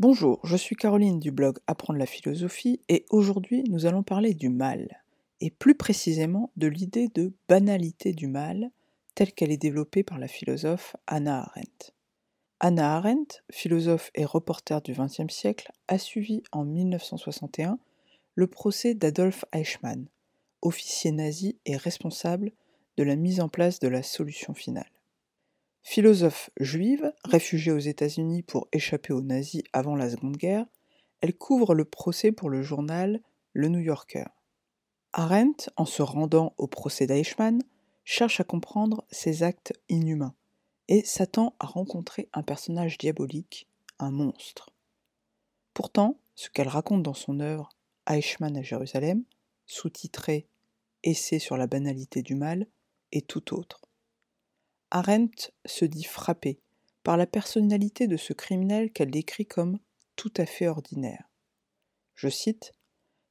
Bonjour, je suis Caroline du blog Apprendre la philosophie et aujourd'hui nous allons parler du mal, et plus précisément de l'idée de banalité du mal telle qu'elle est développée par la philosophe Hannah Arendt. Hannah Arendt, philosophe et reporter du XXe siècle, a suivi en 1961 le procès d'Adolf Eichmann, officier nazi et responsable de la mise en place de la solution finale. Philosophe juive, réfugiée aux États-Unis pour échapper aux nazis avant la Seconde Guerre, elle couvre le procès pour le journal Le New Yorker. Arendt, en se rendant au procès d'Eichmann, cherche à comprendre ses actes inhumains et s'attend à rencontrer un personnage diabolique, un monstre. Pourtant, ce qu'elle raconte dans son œuvre Eichmann à Jérusalem, sous-titré Essai sur la banalité du mal, est tout autre. Arendt se dit frappée par la personnalité de ce criminel qu'elle décrit comme tout à fait ordinaire. Je cite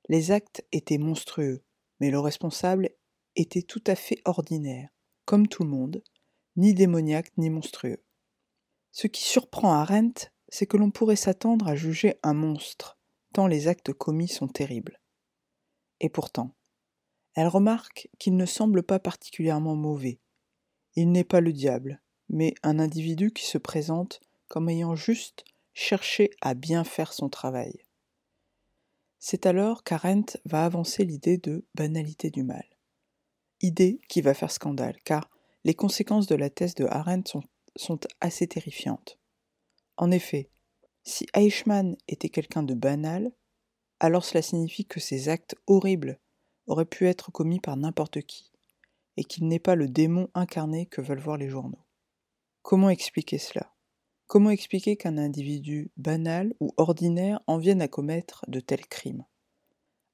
Les actes étaient monstrueux, mais le responsable était tout à fait ordinaire, comme tout le monde, ni démoniaque ni monstrueux. Ce qui surprend Arendt, c'est que l'on pourrait s'attendre à juger un monstre, tant les actes commis sont terribles. Et pourtant, elle remarque qu'il ne semble pas particulièrement mauvais, il n'est pas le diable, mais un individu qui se présente comme ayant juste cherché à bien faire son travail. C'est alors qu'Arendt va avancer l'idée de banalité du mal. Idée qui va faire scandale, car les conséquences de la thèse de Arendt sont, assez terrifiantes. En effet, si Eichmann était quelqu'un de banal, alors cela signifie que ses actes horribles auraient pu être commis par n'importe qui, et qu'il n'est pas le démon incarné que veulent voir les journaux. Comment expliquer cela? Comment expliquer qu'un individu banal ou ordinaire en vienne à commettre de tels crimes?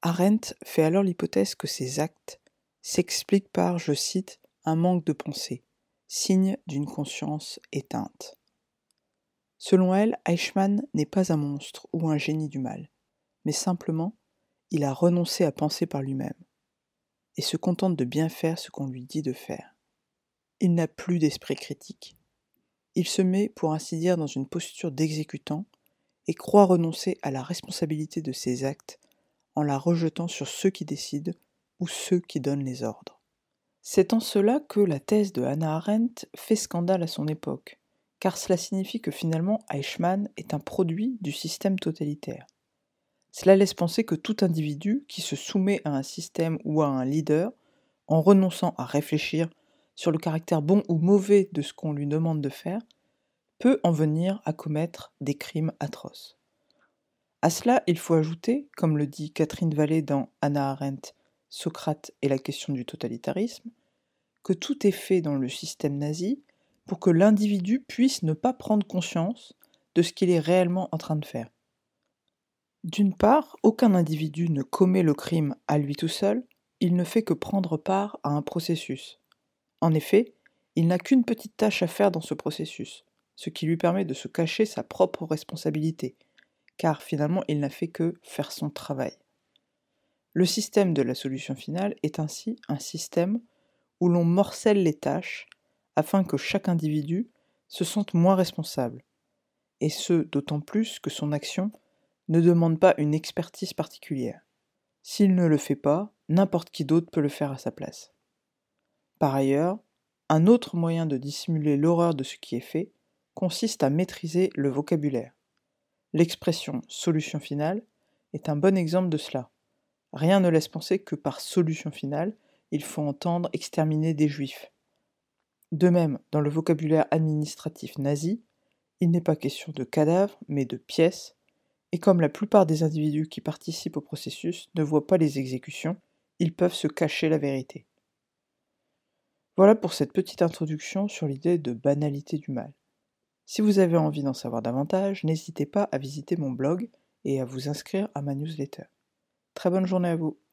Arendt fait alors l'hypothèse que ces actes s'expliquent par, je cite, un manque de pensée, signe d'une conscience éteinte. Selon elle, Eichmann n'est pas un monstre ou un génie du mal, mais simplement il a renoncé à penser par lui-même et se contente de bien faire ce qu'on lui dit de faire. Il n'a plus d'esprit critique. Il se met, pour ainsi dire, dans une posture d'exécutant et croit renoncer à la responsabilité de ses actes en la rejetant sur ceux qui décident ou ceux qui donnent les ordres. C'est en cela que la thèse de Hannah Arendt fait scandale à son époque, car cela signifie que finalement Eichmann est un produit du système totalitaire. Cela laisse penser que tout individu qui se soumet à un système ou à un leader, en renonçant à réfléchir sur le caractère bon ou mauvais de ce qu'on lui demande de faire, peut en venir à commettre des crimes atroces. À cela, il faut ajouter, comme le dit Catherine Vallée dans Anna Arendt, Socrate et la question du totalitarisme, que tout est fait dans le système nazi pour que l'individu puisse ne pas prendre conscience de ce qu'il est réellement en train de faire. D'une part, aucun individu ne commet le crime à lui tout seul, il ne fait que prendre part à un processus. En effet, il n'a qu'une petite tâche à faire dans ce processus, ce qui lui permet de se cacher sa propre responsabilité, car finalement il n'a fait que faire son travail. Le système de la solution finale est ainsi un système où l'on morcelle les tâches afin que chaque individu se sente moins responsable, et ce d'autant plus que son action ne demande pas une expertise particulière. S'il ne le fait pas, n'importe qui d'autre peut le faire à sa place. Par ailleurs, un autre moyen de dissimuler l'horreur de ce qui est fait consiste à maîtriser le vocabulaire. L'expression solution finale est un bon exemple de cela. Rien ne laisse penser que par solution finale, il faut entendre exterminer des juifs. De même, dans le vocabulaire administratif nazi, il n'est pas question de cadavres, mais de pièces, et comme la plupart des individus qui participent au processus ne voient pas les exécutions, ils peuvent se cacher la vérité. Voilà pour cette petite introduction sur l'idée de banalité du mal. Si vous avez envie d'en savoir davantage, n'hésitez pas à visiter mon blog et à vous inscrire à ma newsletter. Très bonne journée à vous